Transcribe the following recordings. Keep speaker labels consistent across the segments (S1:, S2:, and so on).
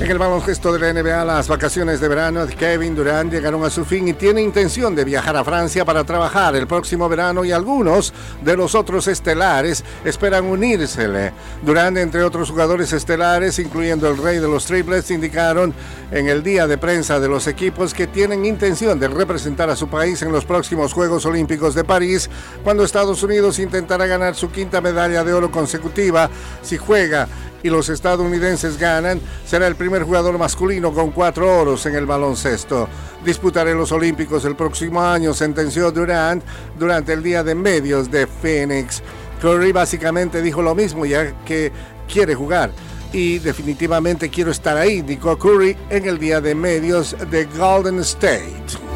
S1: En el baloncesto de la NBA, las vacaciones de verano de Kevin Durant llegaron a su fin y tiene intención de viajar a Francia para trabajar el próximo verano y algunos de los otros estelares esperan unírsele. Durant, entre otros jugadores estelares, incluyendo el rey de los triples, indicaron en el día de prensa de los equipos que tienen intención de representar a su país en los próximos Juegos Olímpicos de París, cuando Estados Unidos intentará ganar su quinta medalla de oro consecutiva si juega y los estadounidenses ganan, será el primer jugador masculino con cuatro oros en el baloncesto. Disputaré los Olímpicos el próximo año, sentenció Durant durante el día de medios de Phoenix. Curry básicamente dijo lo mismo ya que quiere jugar y definitivamente quiero estar ahí, indicó Curry en el día de medios de Golden State.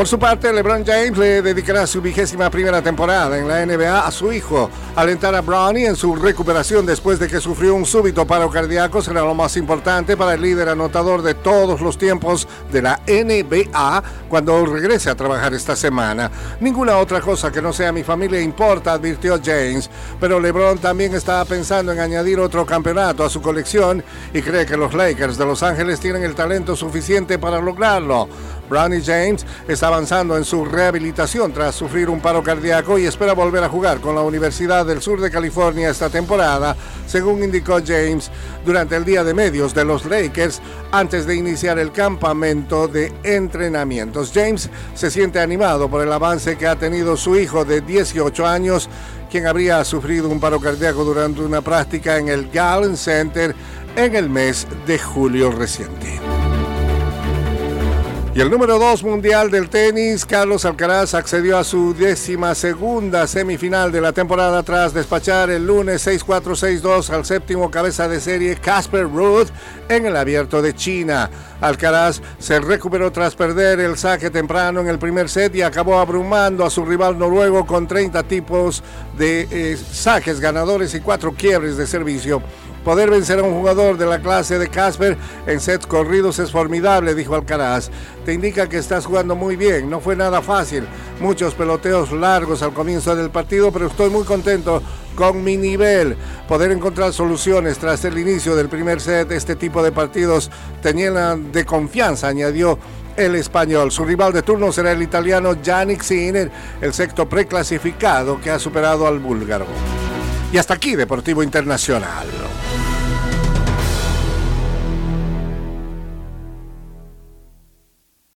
S1: Por su parte, LeBron James le dedicará su vigésima primera temporada en la NBA a su hijo. Alentar a Brownie en su recuperación después de que sufrió un súbito paro cardíaco será lo más importante para el líder anotador de todos los tiempos de la NBA cuando regrese a trabajar esta semana. Ninguna otra cosa que no sea mi familia importa, advirtió James. Pero LeBron también estaba pensando en añadir otro campeonato a su colección y cree que los Lakers de Los Ángeles tienen el talento suficiente para lograrlo. Brownie James está avanzando en su rehabilitación tras sufrir un paro cardíaco y espera volver a jugar con la Universidad del Sur de California esta temporada, según indicó James durante el día de medios de los Lakers antes de iniciar el campamento de entrenamientos. James se siente animado por el avance que ha tenido su hijo de 18 años, quien habría sufrido un paro cardíaco durante una práctica en el Galen Center en el mes de julio reciente. Y el número 2 mundial del tenis, Carlos Alcaraz, accedió a su décima segunda semifinal de la temporada tras despachar el lunes 6-4-6-2 al séptimo cabeza de serie Casper Ruud en el abierto de China. Alcaraz se recuperó tras perder el saque temprano en el primer set y acabó abrumando a su rival noruego con 30 tipos de eh, saques ganadores y cuatro quiebres de servicio. Poder vencer a un jugador de la clase de Casper en sets corridos es formidable, dijo Alcaraz. Te indica que estás jugando muy bien, no fue nada fácil. Muchos peloteos largos al comienzo del partido, pero estoy muy contento con mi nivel. Poder encontrar soluciones tras el inicio del primer set, este tipo de partidos te llenan de confianza, añadió el español. Su rival de turno será el italiano Yannick Sinner, el sexto preclasificado que ha superado al búlgaro. Y hasta aquí, Deportivo Internacional.